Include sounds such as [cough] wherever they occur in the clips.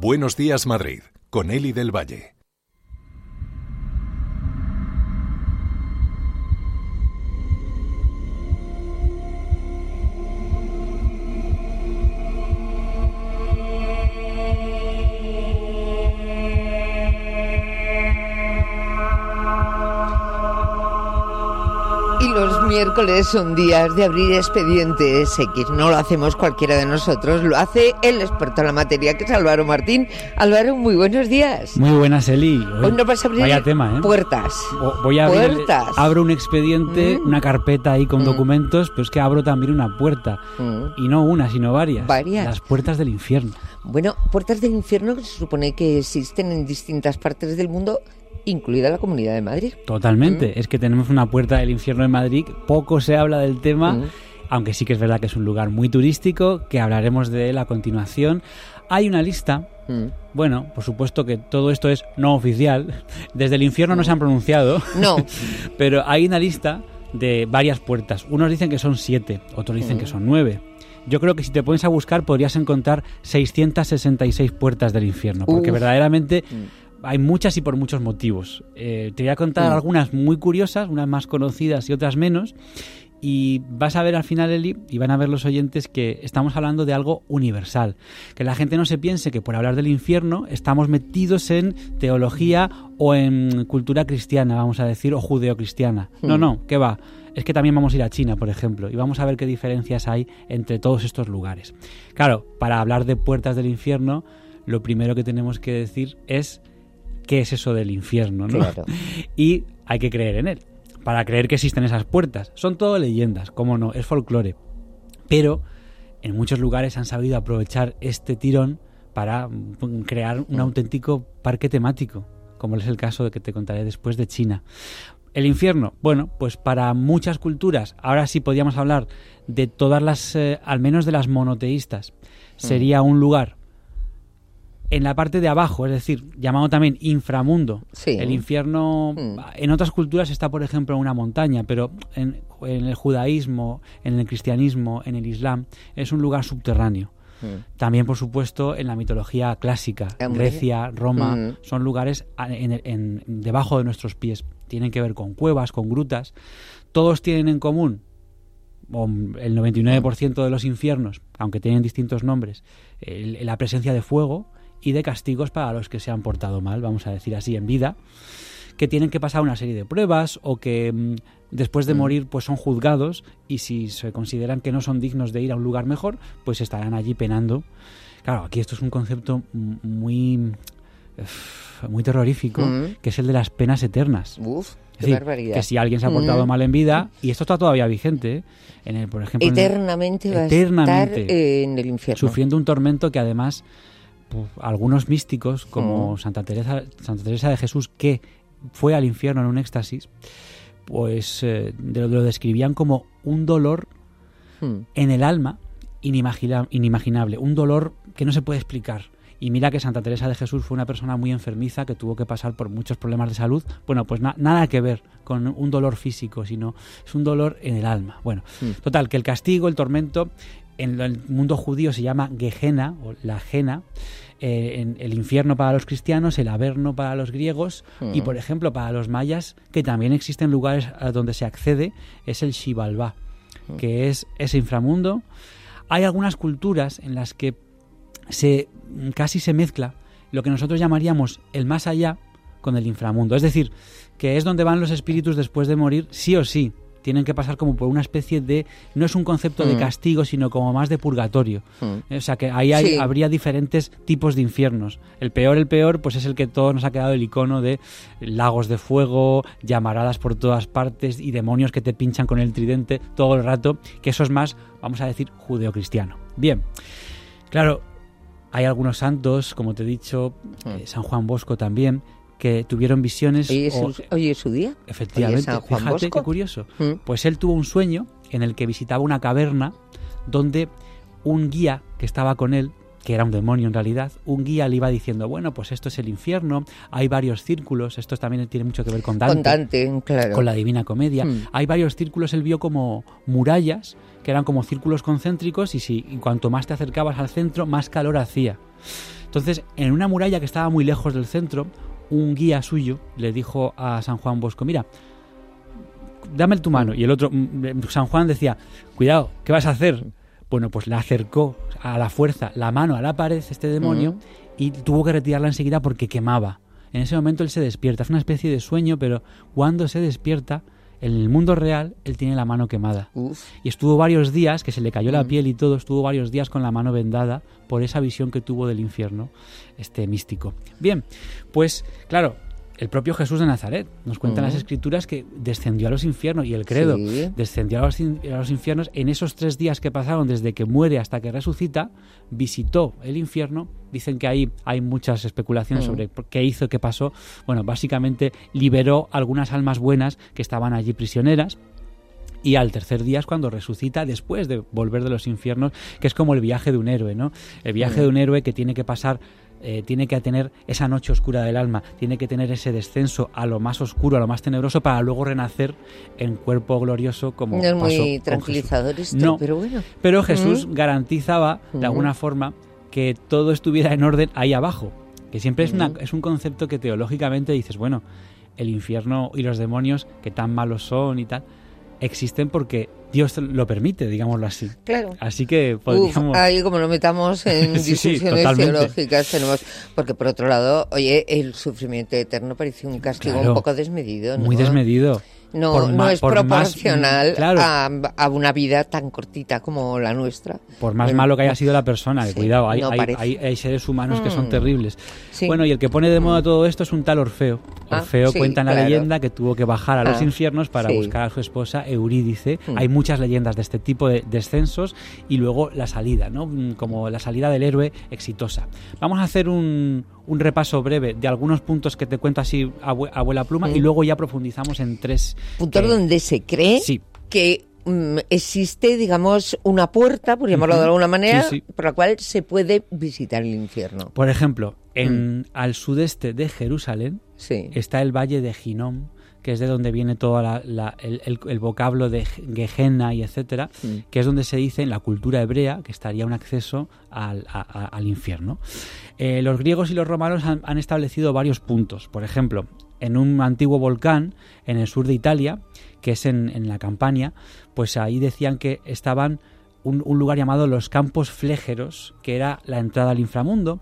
Buenos días Madrid, con Eli del Valle. Miércoles son días de abrir expedientes X. No lo hacemos cualquiera de nosotros, lo hace el experto en la materia, que es Álvaro Martín. Álvaro, muy buenos días. Muy buenas, Eli. Hoy nos vas a abrir Vaya tema, ¿eh? puertas. O- Voy a abrir, Puertas. abro un expediente, Mm. una carpeta ahí con Mm. documentos, pero es que abro también una puerta. Mm. Y no una, sino varias. Varias. Las puertas del infierno. Bueno, puertas del infierno que se supone que existen en distintas partes del mundo, incluida la Comunidad de Madrid. Totalmente. Mm. Es que tenemos una puerta del infierno en Madrid. Poco se habla del tema, Mm. aunque sí que es verdad que es un lugar muy turístico, que hablaremos de él a continuación. Hay una lista. Mm. Bueno, por supuesto que todo esto es no oficial. [laughs] Desde el infierno no se han pronunciado. No, [laughs] Pero hay una lista de varias puertas. Unos dicen que son siete, otros dicen que son nueve. Yo creo que si te pones a buscar podrías encontrar 666 puertas del infierno, porque Uf. verdaderamente hay muchas y por muchos motivos. Eh, te voy a contar Mm. algunas muy curiosas, unas más conocidas y otras menos. Y vas a ver al final, Eli, y van a ver los oyentes que estamos hablando de algo universal. Que la gente no se piense que por hablar del infierno estamos metidos en teología o en cultura cristiana, vamos a decir, o judeocristiana. No, Hmm. no, ¿qué va? Es que también vamos a ir a China, por ejemplo, y vamos a ver qué diferencias hay entre todos estos lugares. Claro, para hablar de puertas del infierno, lo primero que tenemos que decir es qué es eso del infierno, ¿no? claro. [laughs] y hay que creer en él. Para creer que existen esas puertas. Son todo leyendas, cómo no, es folclore. Pero en muchos lugares han sabido aprovechar este tirón para mm, crear un auténtico parque temático, como es el caso de que te contaré después de China. El infierno, bueno, pues para muchas culturas, ahora sí podríamos hablar de todas las, eh, al menos de las monoteístas, sería un lugar en la parte de abajo, es decir, llamado también inframundo. Sí. El infierno Mm. en otras culturas está, por ejemplo, en una montaña, pero en, en el judaísmo, en el cristianismo, en el islam, es un lugar subterráneo. Mm. También, por supuesto, en la mitología clásica, Hombre. Grecia, Roma, Mm. son lugares en- debajo de nuestros pies. Tienen que ver con cuevas, con grutas. Todos tienen en común, o el 99% de los infiernos, aunque tienen distintos nombres, el- la presencia de fuego y de castigos para los que se han portado mal, vamos a decir así, en vida, que tienen que pasar una serie de pruebas o que mm, después de Mm. morir pues son juzgados y si se consideran que no son dignos de ir a un lugar mejor, pues estarán allí penando. Claro, aquí esto es un concepto mm, muy muy terrorífico, Mm. que es el de las penas eternas. Uf, Es decir, barbaridad. que si alguien se ha portado Mm. mal en vida, y esto está todavía vigente, ¿eh? en el, por ejemplo, en el- Eternamente va a Eternamente. estar eh, en el infierno. sufriendo un tormento que además algunos místicos como Mm. Santa Teresa Santa Teresa de Jesús que fue al infierno en un éxtasis pues eh, de- lo describían como un dolor Mm. en el alma inimagina- inimaginable un dolor que no se puede explicar y mira que Santa Teresa de Jesús fue una persona muy enfermiza que tuvo que pasar por muchos problemas de salud. Bueno, pues na- nada que ver con un dolor físico, sino es un dolor en el alma. Bueno, Mm. total, que el castigo, el tormento, en el mundo judío se llama Gehenna o la Jena, eh, en el infierno para los cristianos, el averno para los griegos y, Mm. por ejemplo, para los mayas, que también existen lugares a donde se accede, es el Xibalbá, Mm. que es ese inframundo. Hay algunas culturas en las que se casi se mezcla lo que nosotros llamaríamos el más allá con el inframundo. Es decir, que es donde van los espíritus después de morir, sí o sí. Tienen que pasar como por una especie de. No es un concepto de Mm. castigo, sino como más de purgatorio. Mm. O sea que ahí hay- Sí. habría diferentes tipos de infiernos. El peor, el peor, pues es el que todos nos ha quedado el icono de lagos de fuego, llamaradas por todas partes y demonios que te pinchan con el tridente todo el rato, que eso es más, vamos a decir, judeocristiano. Bien, claro, hay algunos santos, como te he dicho, eh, San Juan Bosco también, que tuvieron visiones. Hoy es, o- su, hoy es su día. Efectivamente, San Juan fíjate Bosco. qué curioso. Mm. Pues él tuvo un sueño en el que visitaba una caverna donde un guía que estaba con él, que era un demonio en realidad, un guía le iba diciendo, bueno, pues esto es el infierno, hay varios círculos, esto también tiene mucho que ver con Dante, Con Dante, claro. con la Divina Comedia. Mm. Hay varios círculos, él vio como murallas, que eran como círculos concéntricos, y si y cuanto más te acercabas al centro, más calor hacía. Entonces, en una muralla que estaba muy lejos del centro, un guía suyo le dijo a San Juan Bosco, mira, dame tu mano. Y el otro, mm, San Juan decía, cuidado, ¿qué vas a hacer? Bueno, pues le acercó a la fuerza la mano a la pared, este demonio, y tuvo que retirarla enseguida porque quemaba. En ese momento él se despierta, es una especie de sueño, pero cuando se despierta, en el mundo real, él tiene la mano quemada. Uf. Y estuvo varios días, que se le cayó la Mm. piel y todo, estuvo varios días con la mano vendada por esa visión que tuvo del infierno, este místico. Bien, pues claro, el propio Jesús de Nazaret nos cuentan Mm. las escrituras que descendió a los infiernos y el credo Sí. descendió a los, in- a los infiernos en esos tres días que pasaron desde que muere hasta que resucita, visitó el infierno. Dicen que ahí hay muchas especulaciones Mm. sobre qué hizo, qué pasó. Bueno, básicamente liberó algunas almas buenas que estaban allí prisioneras. Y al tercer día es cuando resucita después de volver de los infiernos, que es como el viaje de un héroe, ¿no? El viaje Mm. de un héroe que tiene que pasar, eh, tiene que tener esa noche oscura del alma, tiene que tener ese descenso a lo más oscuro, a lo más tenebroso, para luego renacer en cuerpo glorioso como No es pasó muy tranquilizador esto, No. pero bueno. Pero Jesús garantizaba, de alguna forma, que todo estuviera en orden ahí abajo. Que siempre es, una, es un concepto que teológicamente dices, bueno, el infierno y los demonios, que tan malos son y tal, existen porque Dios lo permite, digámoslo así. Claro. Así que Uf, podríamos... ahí como lo metamos en [laughs] Sí, discusiones teológicas tenemos porque por otro lado oye el sufrimiento eterno parece un castigo Claro. un poco desmedido ¿no? muy desmedido. No, Por no es más- proporcional claro. a, a una vida tan cortita como la nuestra Por más Bueno, malo que haya sido la persona, sí, cuidado, hay, no hay- hay- hay seres humanos que son Mm. terribles. Sí. Bueno, y el que pone de moda todo esto es un tal Orfeo. Ah, Orfeo sí, cuenta en la claro. leyenda que tuvo que bajar a los Ah, infiernos para buscar a su esposa Eurídice. Mm. Hay muchas leyendas de este tipo de descensos y luego la salida, ¿no? Mm, Como la salida del héroe exitosa. Vamos a hacer un, un repaso breve de algunos puntos que te cuento así a, abuela pluma Mm. y luego ya profundizamos en tres. puntos que- donde se cree Sí, que mm, existe digamos una puerta por llamarlo de alguna manera Sí, sí. por la cual se puede visitar el infierno por ejemplo, en, Mm. al sudeste de Jerusalén está el valle de Ginom, que es de donde viene todo la- la- el, el- el vocablo de Gehenna y etcétera, Mm. que es donde se dice en la cultura hebrea que estaría un acceso al, a- a- al infierno. Eh, los griegos y los romanos han, han establecido varios puntos. Por ejemplo, en un antiguo volcán en el sur de Italia, que es en, en la Campania, pues ahí decían que estaban un, un lugar llamado los Campos Flégeros, que era la entrada al inframundo.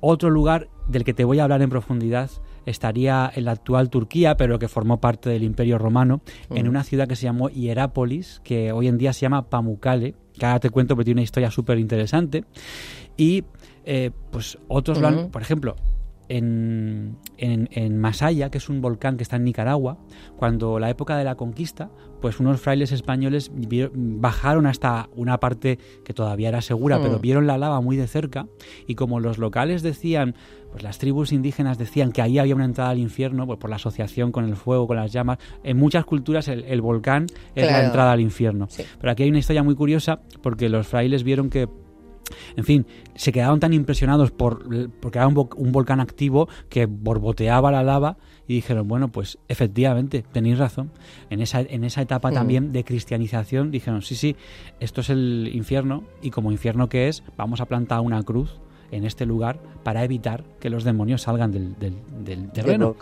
Otro lugar del que te voy a hablar en profundidad estaría en la actual Turquía, pero que formó parte del Imperio Romano, en una ciudad que se llamó Hierápolis, que hoy en día se llama Pamukkale, que ahora te cuento porque tiene una historia súper interesante. Y eh, pues otros lo han, por ejemplo, en, en, en Masaya, que es un volcán que está en Nicaragua, cuando la época de la conquista, pues unos frailes españoles bajaron hasta una parte que todavía era segura, Mm. pero vieron la lava muy de cerca y como los locales decían, pues las tribus indígenas decían que ahí había una entrada al infierno, pues por la asociación con el fuego, con las llamas, en muchas culturas el, el volcán es la entrada al infierno. Sí. Pero aquí hay una historia muy curiosa porque los frailes vieron que en fin, se quedaron tan impresionados por porque era un, vo- un volcán activo que borboteaba la lava y dijeron, bueno, pues efectivamente, tenéis razón. En esa, en esa etapa Mm. también de cristianización dijeron, sí, sí, esto es el infierno y como infierno que es, vamos a plantar una cruz en este lugar para evitar que los demonios salgan del, del, del ¿De terreno.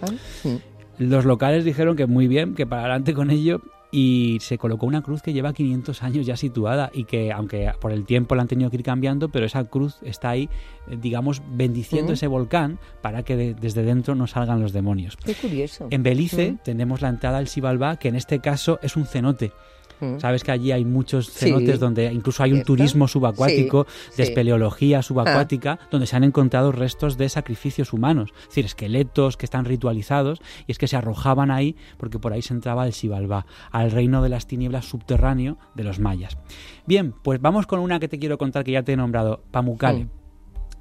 Mm. Los locales dijeron que muy bien, que para adelante con ello y se colocó una cruz que lleva 500 años ya situada y que aunque por el tiempo la han tenido que ir cambiando, pero esa cruz está ahí, eh, digamos, bendiciendo ese volcán para que de- desde dentro no salgan los demonios. Qué curioso. En Belice tenemos la entrada al Xibalbá, que en este caso es un cenote. Mm. Sabes que allí hay muchos Sí. cenotes donde incluso hay un ¿Cierto? turismo subacuático, Sí, de espeleología subacuática, donde se han encontrado restos de sacrificios humanos, es decir, esqueletos que están ritualizados y es que se arrojaban ahí porque por ahí se entraba el Xibalbá, al reino de las tinieblas subterráneo de los mayas. Bien, pues vamos con una que te quiero contar que ya te he nombrado, Pamukkale. Mm.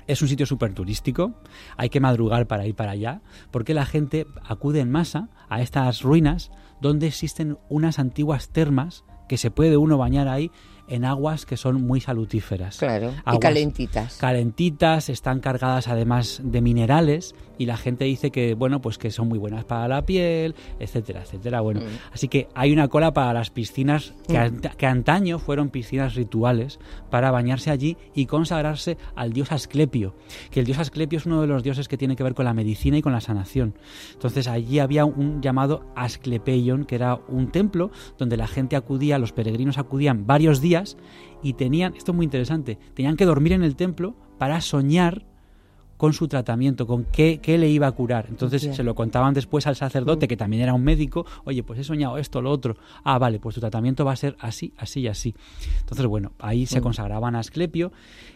Es un sitio súper turístico, hay que madrugar para ir para allá, porque la gente acude en masa a estas ruinas donde existen unas antiguas termas que se puede uno bañar ahí en aguas que son muy salutíferas. Claro, y calentitas. Calentitas, están cargadas además de minerales y la gente dice que bueno, pues que son muy buenas para la piel, etcétera, etcétera. Bueno, Mm. así que hay una cola para las piscinas que, ant- que antaño fueron piscinas rituales para bañarse allí y consagrarse al dios Asclepio, que el dios Asclepio es uno de los dioses que tiene que ver con la medicina y con la sanación. Entonces allí había un llamado Asclepeion, que era un templo donde la gente acudía, los peregrinos acudían varios días y tenían, esto es muy interesante, tenían que dormir en el templo para soñar con su tratamiento, con qué, qué le iba a curar. Entonces se lo contaban después al sacerdote, que también era un médico, oye, pues he soñado esto, lo otro. Ah, vale, pues tu tratamiento va a ser así, así y así. Entonces, bueno, ahí se consagraban a Asclepio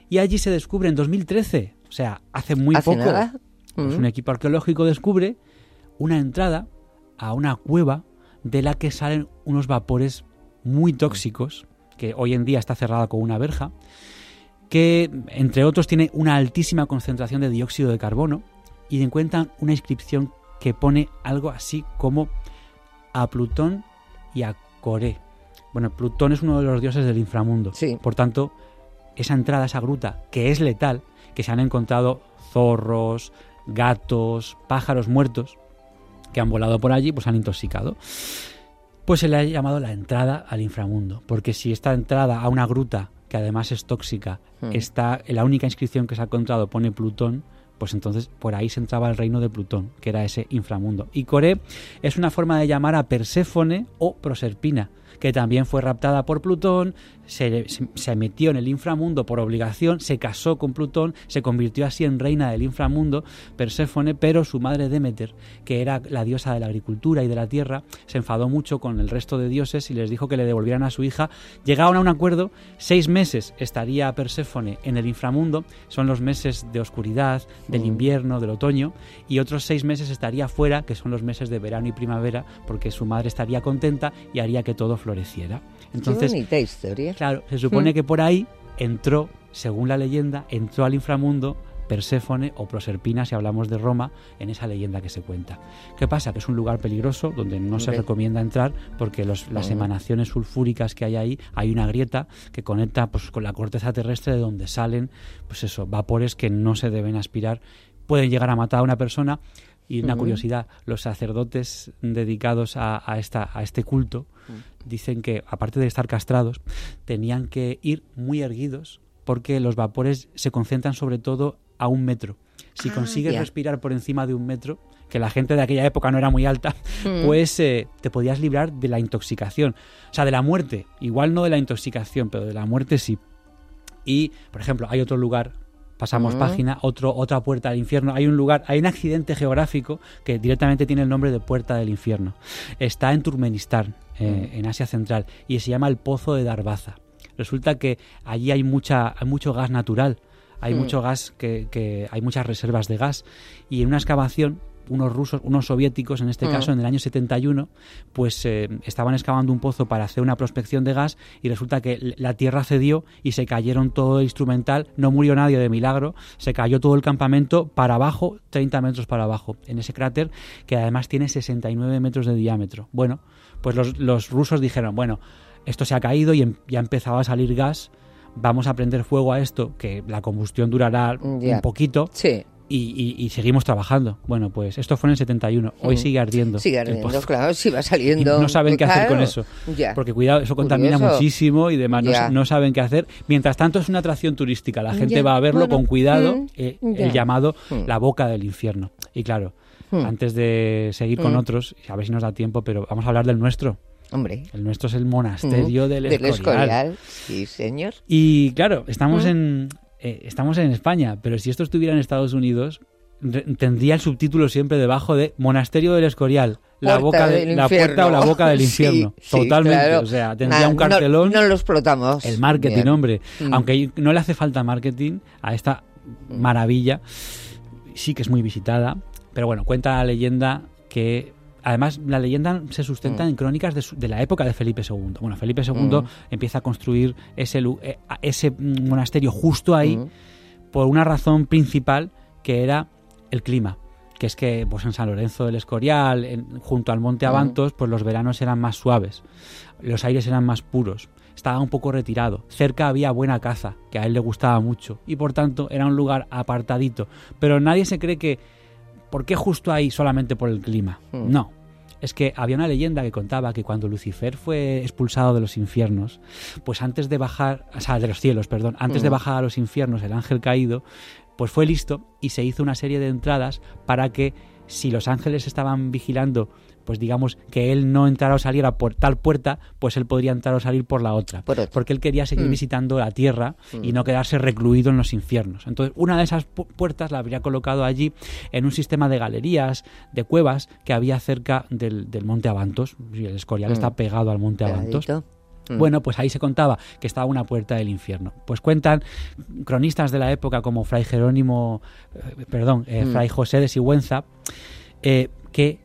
y allí se descubre en 2013, o sea, hace muy ¿Hace poco, nada? pues Mm. un equipo arqueológico descubre una entrada a una cueva de la que salen unos vapores muy tóxicos, que hoy en día está cerrada con una verja, que entre otros tiene una altísima concentración de dióxido de carbono y encuentran una inscripción que pone algo así como a Plutón y a Coré. Bueno, Plutón es uno de los dioses del inframundo. Sí. Por tanto, esa entrada, esa gruta, que es letal, que se han encontrado zorros, gatos, pájaros muertos que han volado por allí, pues han intoxicado. Pues se le ha llamado la entrada al inframundo, porque si esta entrada a una gruta, que además es tóxica, Hmm. está en la única inscripción que se ha encontrado pone Plutón, pues entonces por ahí se entraba el reino de Plutón, que era ese inframundo. Y Coré es una forma de llamar a Perséfone o Proserpina, que también fue raptada por Plutón, se, metió en el inframundo por obligación, se casó con Plutón, se convirtió así en reina del inframundo, Perséfone, pero su madre Demeter, que era la diosa de la agricultura y de la tierra, se enfadó mucho con el resto de dioses y les dijo que le devolvieran a su hija. Llegaron a un acuerdo, seis meses estaría Perséfone en el inframundo, son los meses de oscuridad, del invierno, del otoño, y otros seis meses estaría fuera, que son los meses de verano y primavera, porque su madre estaría contenta y haría que todo floreciera. Entonces, Qué bonita historia. Claro, se supone Mm. que por ahí entró, según la leyenda, entró al inframundo Perséfone o Proserpina, si hablamos de Roma, en esa leyenda que se cuenta. ¿Qué pasa? Que es un lugar peligroso donde no se recomienda entrar porque los- las emanaciones sulfúricas que hay ahí, hay una grieta que conecta pues, con la corteza terrestre de donde salen, pues eso, vapores que no se deben aspirar, pueden llegar a matar a una persona. Y una curiosidad, los sacerdotes dedicados a, a esta, a este culto. Dicen que, aparte de estar castrados, tenían que ir muy erguidos porque los vapores se concentran sobre todo a un metro. Si Ah, consigues respirar por encima de un metro, que la gente de aquella época no era muy alta, [laughs] Mm. pues eh, te podías librar de la intoxicación. O sea, de la muerte. Igual no de la intoxicación, pero de la muerte sí. Y, por ejemplo, hay otro lugar, pasamos página, otro, otra puerta al infierno. Hay un lugar, hay un accidente geográfico que directamente tiene el nombre de Puerta del Infierno. Está en Turkmenistán, eh, Mm. en Asia Central, y se llama el Pozo de Darbaza. Resulta que allí hay, mucha, hay mucho gas natural, hay Mm. mucho gas, que, que hay muchas reservas de gas, y en una excavación unos rusos, unos soviéticos en este Mm. caso, en el año 71, pues eh, estaban excavando un pozo para hacer una prospección de gas y resulta que la tierra cedió y se cayeron todo el instrumental, no murió nadie de milagro, se cayó todo el campamento para abajo, 30 metros para abajo, en ese cráter que además tiene 69 metros de diámetro. Bueno, pues los, los rusos dijeron, bueno, esto se ha caído y em- ya empezaba a salir gas, vamos a prender fuego a esto, que la combustión durará un poquito, Sí, y, y- y seguimos trabajando. Bueno, pues esto fue en el 71. Hoy sigue ardiendo. sigue ardiendo, claro, si va Y saliendo. no saben qué hacer con eso. Ya. Porque cuidado, eso contamina Curioso. muchísimo y demás. No, saben qué hacer. Mientras tanto es una atracción turística. La gente Ya, va a verlo bueno, con cuidado. mm, eh, el llamado Mm. la boca del infierno. Y claro, Mm. antes de seguir con otros, a ver si nos da tiempo, pero vamos a hablar del nuestro. Hombre. El nuestro es el monasterio Mm, del del Escorial. Escorial. Sí, señor. Y claro, estamos Mm. en eh, estamos en España, pero si esto estuviera en Estados Unidos, tendría el subtítulo siempre debajo de Monasterio del Escorial, la Puerta boca de- la puerta o la boca del [laughs] infierno. sí, Totalmente, claro. o sea, tendría Nah, un no- cartelón. No, lo explotamos. el marketing, Bien. hombre. Mm. Aunque no le hace falta marketing a esta maravilla, sí que es muy visitada. Pero bueno, cuenta la leyenda que. Además, la leyenda se sustenta Mm. en crónicas de, su- de la época de Felipe II. Bueno, Felipe II Mm. empieza a construir ese, eh, ese mm, monasterio justo ahí Mm. por una razón principal que era el clima que es que pues en San Lorenzo del Escorial, en- junto al Monte Avantos, pues los veranos eran más suaves, los aires eran más puros, estaba un poco retirado, cerca había buena caza, que a él le gustaba mucho, y por tanto era un lugar apartadito, pero nadie se cree que, ¿por qué justo ahí solamente por el clima? Mm. No. Es que había una leyenda que contaba que cuando Lucifer fue expulsado de los infiernos, pues antes de bajar, o sea, de los cielos, perdón, antes de Mm. bajar a los infiernos, el ángel caído, pues fue listo y se hizo una serie de entradas para que si los ángeles estaban vigilando, pues digamos que él no entrara o saliera por tal puerta, pues él podría entrar o salir por la otra. Por otra. Porque él quería seguir Mm. visitando la tierra y no quedarse recluido en los infiernos. Entonces, una de esas pu- puertas la habría colocado allí en un sistema de galerías, de cuevas que había cerca del, del monte Avantos. El Escorial Mm. está pegado al monte Avantos. Mm. Bueno, pues ahí se contaba que estaba una puerta del infierno. Pues cuentan cronistas de la época como Fray Jerónimo, eh, perdón, eh, Mm. Fray José de Sigüenza, eh, que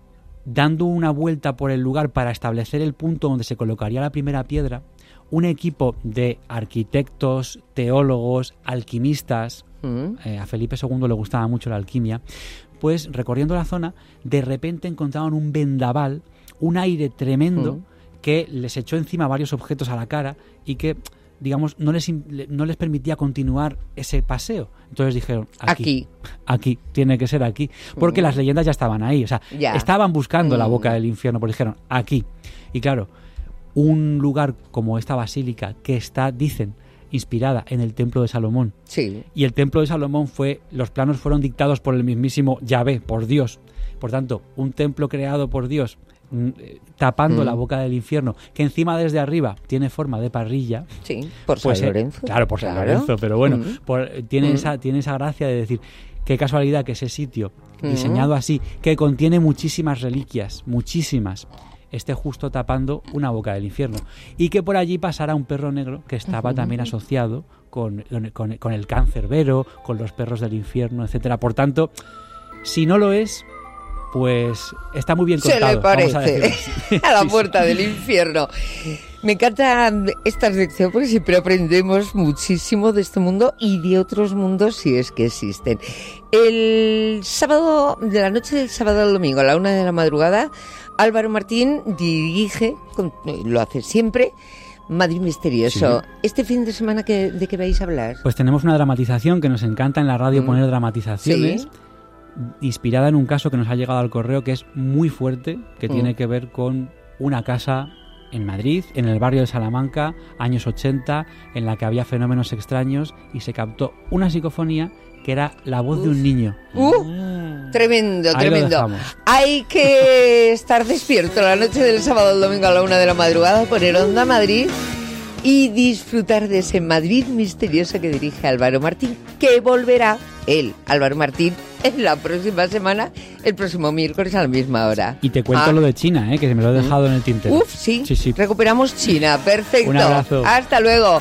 dando una vuelta por el lugar para establecer el punto donde se colocaría la primera piedra, un equipo de arquitectos, teólogos, alquimistas, Mm. eh, a Felipe II le gustaba mucho la alquimia, pues recorriendo la zona, de repente encontraron un vendaval, un aire tremendo Mm. que les echó encima varios objetos a la cara y que, digamos, no les, no les permitía continuar ese paseo. Entonces dijeron, aquí, Aquí. aquí, tiene que ser aquí, porque Mm. las leyendas ya estaban ahí, o sea, Ya. estaban buscando la Mm. boca del infierno, pero dijeron, aquí. Y claro, un lugar como esta basílica que está, dicen, inspirada en el templo de Salomón, Sí. y el templo de Salomón fue, los planos fueron dictados por el mismísimo Yahvé, por Dios. Por tanto, un templo creado por Dios, tapando Mm. la boca del infierno, que encima desde arriba tiene forma de parrilla. Sí. Por pues, San eh, Lorenzo. claro, por San Claro. Lorenzo, pero bueno, Mm. por- eh, tiene, Mm. esa, tiene esa gracia de decir, qué casualidad que ese sitio, Mm. diseñado así, que contiene muchísimas reliquias, muchísimas, esté justo tapando una boca del infierno. Y que por allí pasara un perro negro que estaba también asociado con, con- con el cancerbero, con los perros del infierno, etcétera. Por tanto, si no lo es, pues está muy bien Se contado. le vamos a parece [laughs] a la puerta del infierno. Me encanta esta sección porque siempre aprendemos muchísimo de este mundo y de otros mundos si es que existen. El sábado, de la noche del sábado al domingo a la una de la madrugada, Álvaro Martín dirige, lo hace siempre, Madrid Misterioso. ¿Este fin de semana que, de qué vais a hablar? Pues tenemos una dramatización que nos encanta en la radio Mm. poner dramatizaciones. Sí. Inspirada en un caso que nos ha llegado al correo que es muy fuerte, que Mm. tiene que ver con una casa en Madrid, en el barrio de Salamanca, años 80, en la que había fenómenos extraños y se captó una psicofonía que era la voz de un niño. ¡Uh! Tremendo, Ahí tremendo. Hay que [laughs] estar despierto la noche del sábado al domingo a la una de la madrugada, poner Onda Madrid y disfrutar de ese Madrid misterioso que dirige Álvaro Martín, que volverá él, Álvaro Martín, en la próxima semana, el próximo miércoles a la misma hora. Y te cuento Ah, lo de China, ¿eh? que se me lo he dejado en el tintero. Uf, sí, Sí, sí. recuperamos China, perfecto. Un abrazo. Hasta luego.